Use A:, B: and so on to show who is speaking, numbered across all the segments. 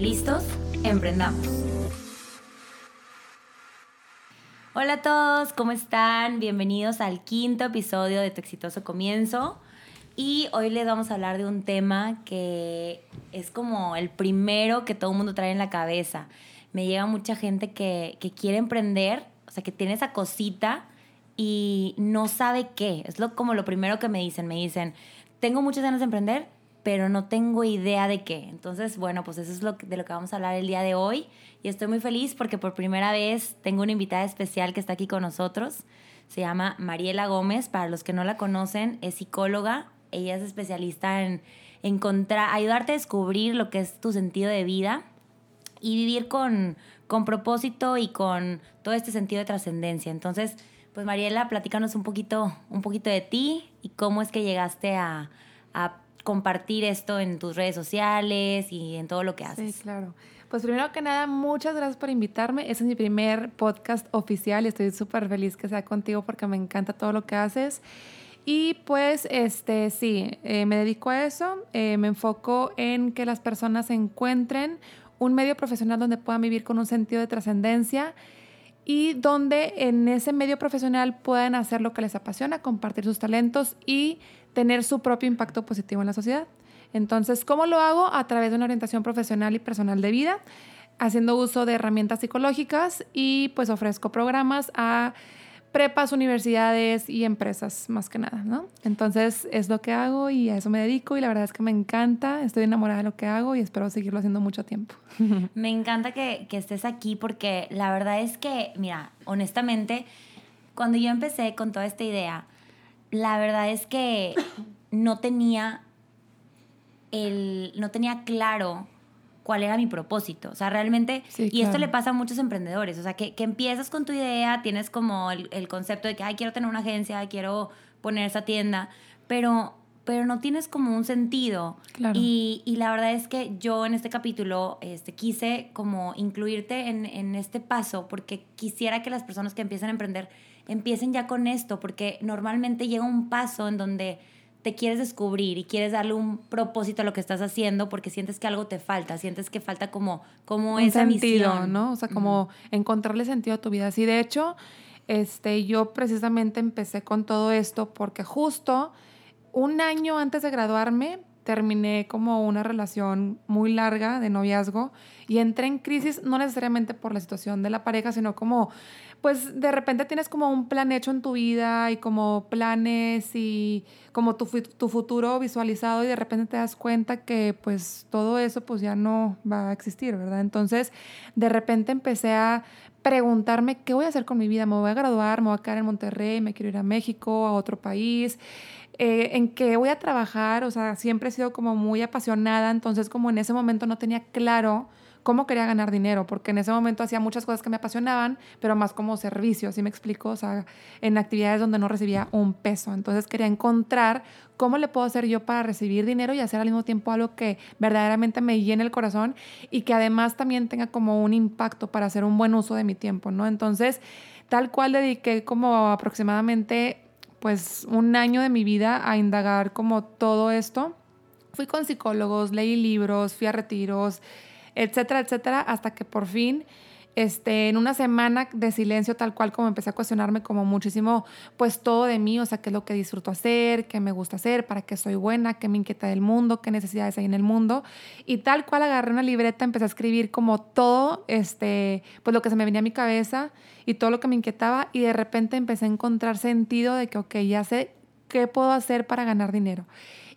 A: ¿Listos? Emprendamos. Hola a todos, ¿cómo están? Bienvenidos al quinto episodio de Tu exitoso comienzo. Y hoy les vamos a hablar de un tema que es como el primero que todo el mundo trae en la cabeza. Me llega mucha gente que, quiere emprender, o sea, que tiene esa cosita y no sabe qué. Es lo, como lo primero que me dicen. Me dicen, tengo muchas ganas de emprender, pero no tengo idea de qué. Entonces, bueno, pues eso es lo de lo que vamos a hablar el día de hoy. Y estoy muy feliz porque por primera vez tengo una invitada especial que está aquí con nosotros. Se llama Mariela Gómez. Para los que no la conocen, es psicóloga. Ella es especialista en encontrar, ayudarte a descubrir lo que es tu sentido de vida y vivir con, con propósito y con todo este sentido de trascendencia. Entonces, pues Mariela, platícanos un poquito, un poquito de ti y cómo es que llegaste a compartir esto en tus redes sociales y en todo lo que haces.
B: Sí, claro. Pues primero que nada, muchas gracias por invitarme. Este es mi primer podcast oficial y estoy súper feliz que sea contigo porque me encanta todo lo que haces. Y pues, este, sí, eh, me dedico a eso. Eh, me enfoco en que las personas encuentren un medio profesional donde puedan vivir con un sentido de trascendencia y donde en ese medio profesional puedan hacer lo que les apasiona, compartir sus talentos y tener su propio impacto positivo en la sociedad. Entonces, ¿cómo lo hago? A través de una orientación profesional y personal de vida, haciendo uso de herramientas psicológicas y pues ofrezco programas a prepas, universidades y empresas más que nada, ¿no? Entonces es lo que hago y a eso me dedico y la verdad es que me encanta, estoy enamorada de lo que hago y espero seguirlo haciendo mucho tiempo.
A: Me encanta que, que estés aquí porque la verdad es que, mira, honestamente, cuando yo empecé con toda esta idea, la verdad es que no tenía el, no tenía claro cuál era mi propósito. O sea, realmente, y esto le pasa a muchos emprendedores, o sea, que, que empiezas con tu idea, tienes como el, el, concepto de que, ay, quiero tener una agencia, quiero poner esa tienda, pero, pero no tienes como un sentido. Claro. Y, y, la verdad es que yo en este capítulo este, quise como incluirte en, en este paso porque quisiera que las personas que empiezan a emprender empiecen ya con esto, porque normalmente llega un paso en donde te quieres descubrir y quieres darle un propósito a lo que estás haciendo porque sientes que algo te falta, sientes que falta como, como un esa
B: sentido, ¿no? O sea, como encontrarle sentido a tu vida. Sí, de hecho, este, yo precisamente empecé con todo esto porque justo un año antes de graduarme terminé como una relación muy larga de noviazgo y entré en crisis no necesariamente por la situación de la pareja, sino como pues de repente tienes como un plan hecho en tu vida y como planes y como tu, tu, futuro visualizado y de repente te das cuenta que pues todo eso pues ya no va a existir, ¿verdad? Entonces de repente empecé a preguntarme qué voy a hacer con mi vida, me voy a graduar, me voy a quedar en Monterrey, me quiero ir a México, a otro país. Eh, en qué voy a trabajar, o sea, siempre he sido como muy apasionada, entonces como en ese momento no tenía claro cómo quería ganar dinero, porque en ese momento hacía muchas cosas que me apasionaban, pero más como servicio, así me explico? O sea, en actividades donde no recibía un peso. Entonces quería encontrar cómo le puedo hacer yo para recibir dinero y hacer al mismo tiempo algo que verdaderamente me llene el corazón y que además también tenga como un impacto para hacer un buen uso de mi tiempo, ¿no? Entonces, tal cual dediqué como aproximadamente pues un año de mi vida a indagar como todo esto. Fui con psicólogos, leí libros, fui a retiros, etcétera, etcétera, hasta que por fin, este, en una semana de silencio tal cual como empecé a cuestionarme como muchísimo, pues todo de mí, o sea, qué es lo que disfruto hacer, qué me gusta hacer, para qué soy buena, qué me inquieta del mundo, qué necesidades hay en el mundo. Y tal cual agarré una libreta, empecé a escribir como todo, este, pues lo que se me venía a mi cabeza y todo lo que me inquietaba y de repente empecé a encontrar sentido de que, ok, ya sé qué puedo hacer para ganar dinero.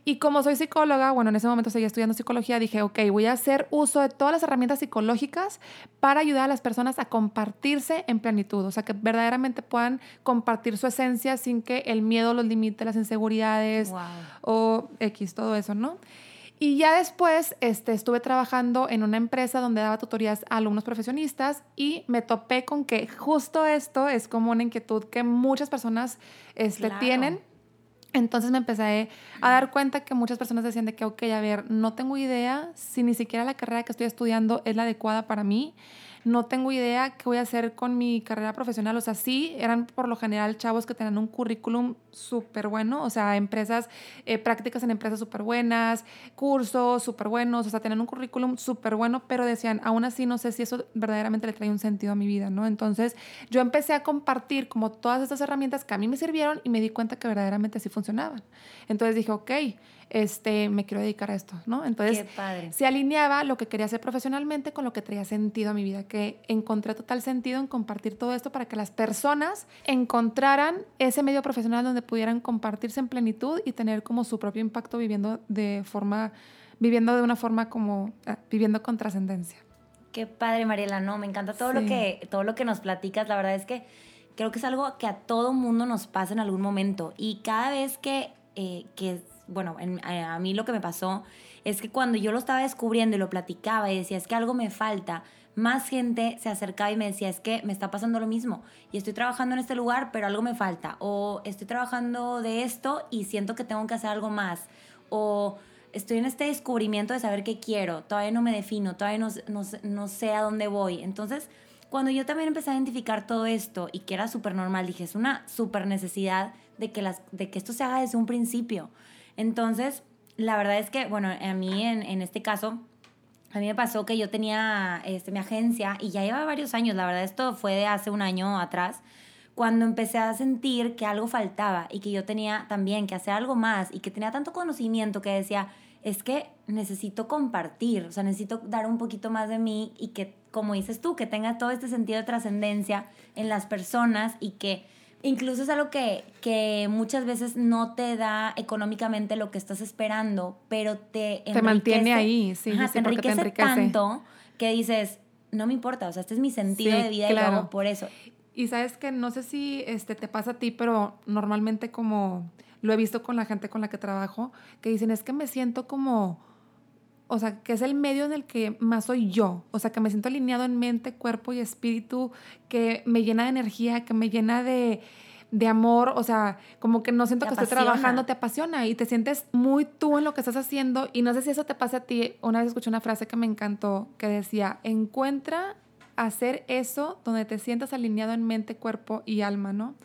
B: Y como soy psicóloga, bueno, en ese momento seguía estudiando psicología, dije, ok, voy a hacer uso de todas las herramientas psicológicas para ayudar a las personas a compartirse en plenitud, o sea, que verdaderamente puedan compartir su esencia sin que el miedo los limite, las inseguridades o X, todo eso, ¿no? Y ya después este, estuve trabajando en una empresa donde daba tutorías a alumnos profesionistas y me topé con que justo esto es como una inquietud que muchas personas este, tienen. Entonces me empecé a dar cuenta que muchas personas decían de que, ok, a ver, no tengo idea si ni siquiera la carrera que estoy estudiando es la adecuada para mí no tengo idea qué voy a hacer con mi carrera profesional. O sea, sí, eran por lo general chavos que tenían un currículum súper bueno, o sea, empresas, eh, prácticas en empresas súper buenas, cursos súper buenos, o sea, tenían un currículum súper bueno, pero decían, aún así no sé si eso verdaderamente le trae un sentido a mi vida, ¿no? Entonces, yo empecé a compartir como todas estas herramientas que a mí me sirvieron y me di cuenta que verdaderamente así funcionaban. Entonces dije, ok, este, me quiero dedicar a esto, ¿no? Entonces, se alineaba lo que quería hacer profesionalmente con lo que traía sentido a mi vida, que encontré total sentido en compartir todo esto para que las personas encontraran ese medio profesional donde pudieran compartirse en plenitud y tener como su propio impacto viviendo de forma, viviendo de una forma como, ah, viviendo con trascendencia.
A: Qué padre, Mariela, no, me encanta todo, lo que, todo lo que nos platicas, la verdad es que creo que es algo que a todo mundo nos pasa en algún momento. Y cada vez que, eh, que bueno, a mí lo que me pasó es que cuando yo lo estaba descubriendo y lo platicaba y decía, es que algo me falta, más gente se acercaba y me decía, es que me está pasando lo mismo y estoy trabajando en este lugar, pero algo me falta, o estoy trabajando de esto y siento que tengo que hacer algo más, o estoy en este descubrimiento de saber qué quiero, todavía no me defino, todavía no, no, no sé a dónde voy. Entonces, cuando yo también empecé a identificar todo esto y que era súper normal, dije, es una súper necesidad de que, las, de que esto se haga desde un principio. Entonces, la verdad es que, bueno, a mí en, en este caso, a mí me pasó que yo tenía este, mi agencia y ya lleva varios años, la verdad esto fue de hace un año atrás, cuando empecé a sentir que algo faltaba y que yo tenía también que hacer algo más y que tenía tanto conocimiento que decía, es que necesito compartir, o sea, necesito dar un poquito más de mí y que, como dices tú, que tenga todo este sentido de trascendencia en las personas y que incluso es algo que, que, muchas veces no te da económicamente lo que estás esperando, pero te
B: Te mantiene ahí, sí,
A: te, enriquece tanto que dices, no me importa, o sea, este es mi sentido de vida y lo por eso.
B: Y sabes que no sé si este, te pasa a ti, pero normalmente como lo he visto con la gente con la que trabajo, que dicen, es que me siento como o sea, que es el medio en el que más soy yo, o sea, que me siento alineado en mente, cuerpo y espíritu, que me llena de energía, que me llena de, amor, o sea, como que no siento que estoy trabajando, te apasiona. Y te sientes muy tú en lo que estás haciendo. Y no sé si eso te pasa a ti. Una vez escuché una frase que me encantó que decía, encuentra hacer eso donde te sientas alineado en mente, cuerpo y alma, ¿no?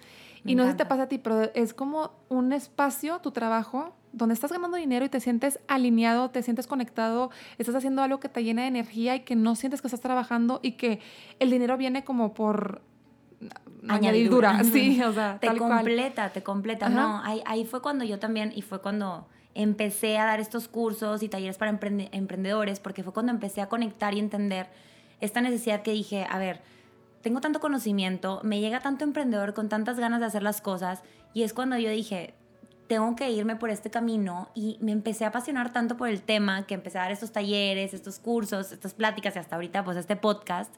B: y no sé si te pasa a ti, pero es como un espacio, tu trabajo, donde estás ganando dinero y te sientes alineado, te sientes conectado, estás haciendo algo que te llena de energía y que no sientes que estás trabajando y que el dinero viene como por añadidura, sí, o sea,
A: te completa, te completa. No, ahí, ahí fue cuando yo también, y fue cuando empecé a dar estos cursos y talleres para emprendedores, porque fue cuando empecé a conectar y entender esta necesidad que dije, a ver, tengo tanto conocimiento, me llega tanto emprendedor con tantas ganas de hacer las cosas, y es cuando yo dije, tengo que irme por este camino y me empecé a apasionar tanto por el tema que empecé a dar estos talleres, estos cursos, estas pláticas y hasta ahorita pues este podcast.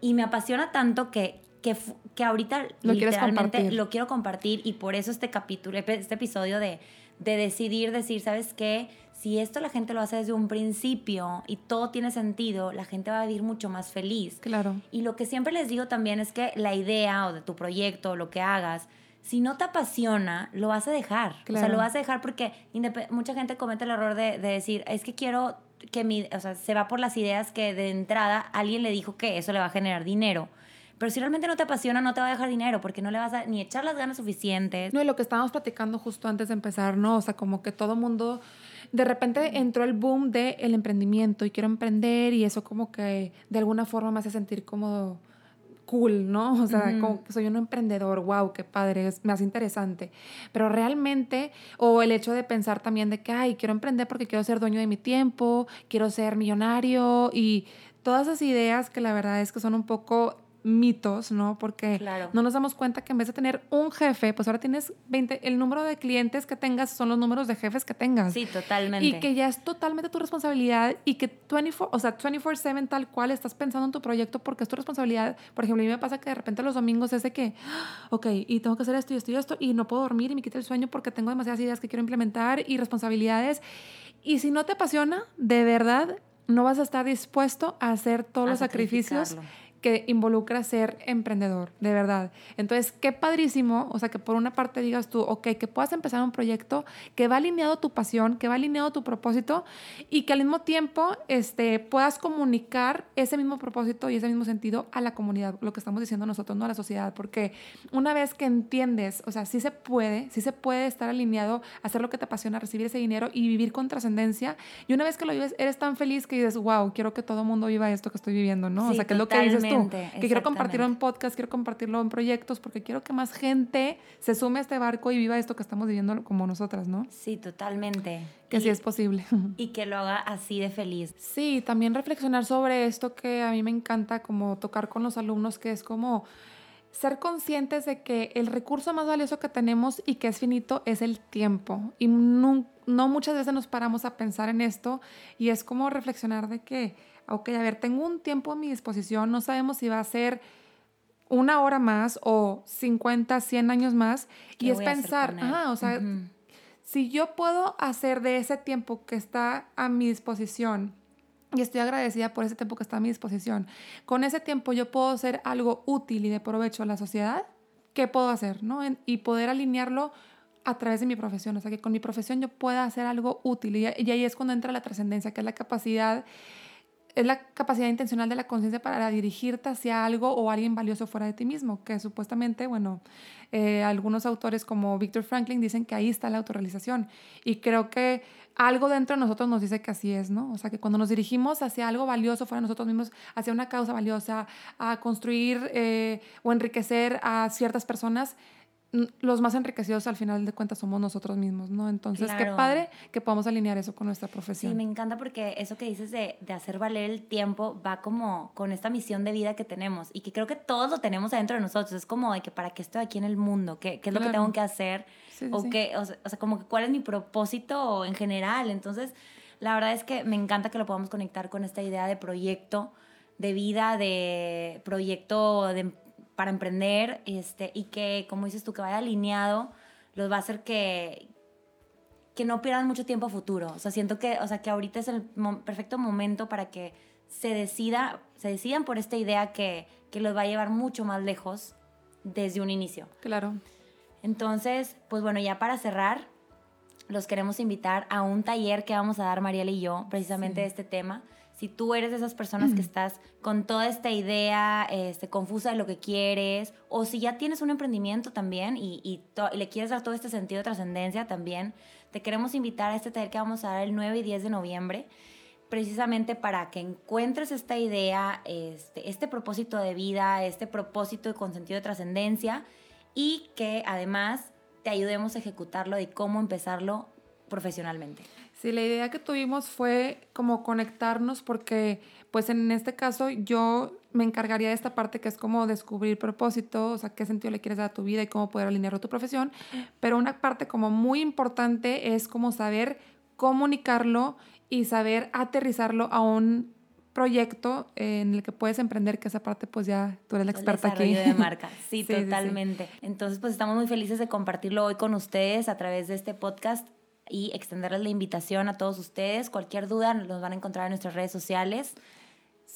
A: Y me apasiona tanto que, que, que ahorita lo literalmente lo quiero compartir y por eso este capítulo, este episodio de, de decidir decir, ¿sabes qué? Si esto la gente lo hace desde un principio y todo tiene sentido, la gente va a vivir mucho más feliz.
B: Claro.
A: Y lo que siempre les digo también es que la idea o de tu proyecto o lo que hagas, si no te apasiona, lo vas a dejar. O sea, lo vas a dejar porque mucha gente comete el error de, decir, es que quiero que mi, o sea, se va por las ideas que de entrada alguien le dijo que eso le va a generar dinero. Pero si realmente no te apasiona, no te va a dejar dinero porque no le vas a ni echar las ganas suficientes.
B: No, y lo que estábamos platicando justo antes de empezar, ¿no? O sea, como que todo mundo, de repente entró el boom del el emprendimiento y quiero emprender y eso como que de alguna forma me hace sentir como cool, ¿no? O sea, como que soy un emprendedor, wow, qué padre, es más interesante. Pero realmente, o el hecho de pensar también de que, ay, quiero emprender porque quiero ser dueño de mi tiempo, quiero ser millonario y todas esas ideas que la verdad es que son un poco mitos, ¿no? Porque no nos damos cuenta que en vez de tener un jefe, pues ahora tienes 20, el número de clientes que tengas son los números de jefes que tengas.
A: Sí, totalmente.
B: Y que ya es totalmente tu responsabilidad y que 24, o sea, 24/7 tal cual estás pensando en tu proyecto porque es tu responsabilidad. Por ejemplo, a mí me pasa que de repente los domingos es de que, ah, ok, y tengo que hacer esto y esto y esto y no puedo dormir y me quita el sueño porque tengo demasiadas ideas que quiero implementar y responsabilidades Y si no te apasiona, de verdad, no vas a estar dispuesto a hacer todos los sacrificios que involucra ser emprendedor, de verdad. Entonces, qué padrísimo, o sea, que por una parte digas tú, ok, que puedas empezar un proyecto que va alineado a tu pasión, que va alineado a tu propósito y que al mismo tiempo este, puedas comunicar ese mismo propósito y ese mismo sentido a la comunidad, lo que estamos diciendo nosotros, no a la sociedad, porque una vez que entiendes, o sea, sí se puede, sí se puede estar alineado, hacer lo que te apasiona, recibir ese dinero y vivir con trascendencia, y una vez que lo vives, eres tan feliz que dices, wow, quiero que todo el mundo viva esto que estoy viviendo, ¿no? o sea, que es lo que dices que quiero compartirlo en podcast, quiero compartirlo en proyectos, porque quiero que más gente se sume a este barco y viva esto que estamos viviendo como nosotras, ¿no?
A: Sí, totalmente.
B: Que sí es posible.
A: Y que lo haga así de feliz.
B: Sí, también reflexionar sobre esto que a mí me encanta, como tocar con los alumnos, que es como ser conscientes de que el recurso más valioso que tenemos y que es finito es el tiempo. Y no, no, muchas veces nos paramos a pensar en esto y es como reflexionar de que ok, a ver, tengo un tiempo a mi disposición, no sabemos si va a ser una hora más o 50, 100 años más, y es pensar, ah, o sea, si yo puedo hacer de ese tiempo que está a mi disposición, y estoy agradecida por ese tiempo que está a mi disposición, con ese tiempo yo puedo hacer algo útil y de provecho a la sociedad, ¿qué puedo hacer? ¿no? y poder alinearlo a través de mi profesión, o sea, que con mi profesión yo pueda hacer algo útil, y, y ahí es cuando entra la trascendencia, que es la capacidad es la capacidad intencional de la conciencia para dirigirte hacia algo o alguien valioso fuera de ti mismo, que supuestamente, bueno, eh, algunos autores como Victor Franklin dicen que ahí está la autorrealización. Y creo que algo dentro de nosotros nos dice que así es, ¿no? O sea, que cuando nos dirigimos hacia algo valioso fuera de nosotros mismos, hacia una causa valiosa, a construir eh, o enriquecer a ciertas personas, los más enriquecidos al final de cuentas somos nosotros mismos, ¿no? Entonces, qué padre que podamos alinear eso con nuestra profesión.
A: Sí, me encanta porque eso que dices de, de, hacer valer el tiempo va como con esta misión de vida que tenemos y que creo que todos lo tenemos adentro de nosotros. Es como de que para qué estoy aquí en el mundo, qué, qué es lo que tengo que hacer, o, Qué, o, sea, como que cuál es mi propósito en general. Entonces, la verdad es que me encanta que lo podamos conectar con esta idea de proyecto de vida, de proyecto de para emprender este, y que, como dices tú, que vaya alineado, los va a hacer que, que no pierdan mucho tiempo a futuro. O sea, siento que, o sea, que ahorita es el perfecto momento para que se decida, se decidan por esta idea que, que los va a llevar mucho más lejos desde un inicio.
B: Claro.
A: Entonces, pues bueno, ya para cerrar, los queremos invitar a un taller que vamos a dar Mariela y yo, precisamente de este tema si tú eres de esas personas que estás con toda esta idea este, confusa de lo que quieres, o si ya tienes un emprendimiento también y, le quieres dar todo este sentido de trascendencia también, te queremos invitar a este taller que vamos a dar el 9 y 10 de noviembre, precisamente para que encuentres esta idea, este, este propósito de vida, este propósito con sentido de trascendencia y que además te ayudemos a ejecutarlo y cómo empezarlo profesionalmente.
B: Sí, la idea que tuvimos fue como conectarnos porque pues en este caso yo me encargaría de esta parte que es como descubrir propósito, o sea, qué sentido le quieres dar a tu vida y cómo poder alinearlo a tu profesión, pero una parte como muy importante es como saber comunicarlo y saber aterrizarlo a un proyecto en el que puedes emprender, que esa parte pues ya tú eres la experta aquí.
A: de marca, sí, totalmente. Entonces pues estamos muy felices de compartirlo hoy con ustedes a través de este podcast y extenderles la invitación a todos ustedes. Cualquier duda los van a encontrar en nuestras redes sociales.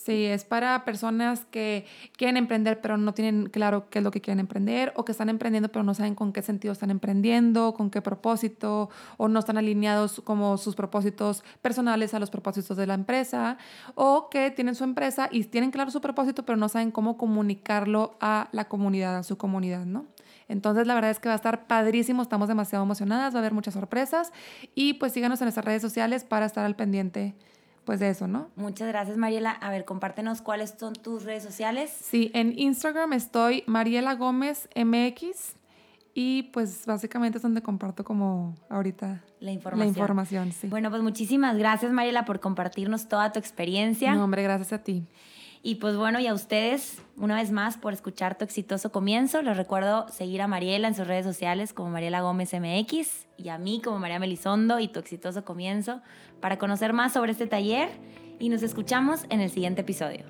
B: Sí, es para personas que quieren emprender pero no tienen claro qué es lo que quieren emprender o que están emprendiendo pero no saben con qué sentido están emprendiendo, con qué propósito o no están alineados como sus propósitos personales a los propósitos de la empresa o que tienen su empresa y tienen claro su propósito pero no saben cómo comunicarlo a la comunidad, a su comunidad, ¿no? Entonces, la verdad es que va a estar padrísimo, estamos demasiado emocionadas, va a haber muchas sorpresas y pues síganos en nuestras redes sociales para estar al pendiente pues de eso, ¿no?
A: Muchas gracias, Mariela. A ver, compártenos cuáles son tus redes sociales.
B: Sí, en Instagram estoy Mariela Gómez MX y pues básicamente es donde comparto como ahorita
A: la información.
B: La información, sí.
A: Bueno, pues muchísimas gracias, Mariela, por compartirnos toda tu experiencia.
B: No, hombre, gracias a ti.
A: Y pues bueno, y a ustedes, una vez más, por escuchar tu exitoso comienzo. Les recuerdo seguir a Mariela en sus redes sociales como Mariela Gómez MX y a mí como María Melisondo y tu exitoso comienzo para conocer más sobre este taller y nos escuchamos en el siguiente episodio.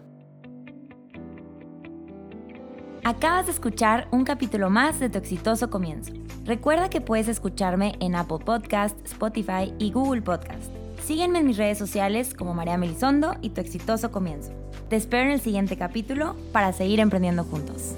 A: Acabas de escuchar un capítulo más de tu exitoso comienzo. Recuerda que puedes escucharme en Apple Podcast, Spotify y Google Podcast. Sígueme en mis redes sociales como María Melisondo y tu exitoso comienzo. Te espero en el siguiente capítulo para seguir emprendiendo juntos.